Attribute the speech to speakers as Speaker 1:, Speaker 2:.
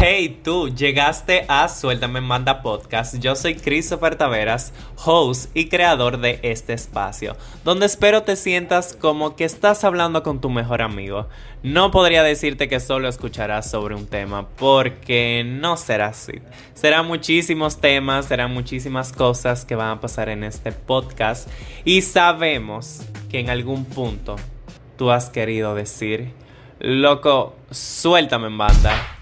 Speaker 1: Hey tú, llegaste a Suéltame en Podcast. Yo soy Christopher Taveras, host y creador de este espacio, donde espero te sientas como que estás hablando con tu mejor amigo. No podría decirte que solo escucharás sobre un tema, porque no será así. Serán muchísimos temas, serán muchísimas cosas que van a pasar en este podcast y sabemos que en algún punto tú has querido decir, loco, suéltame en banda.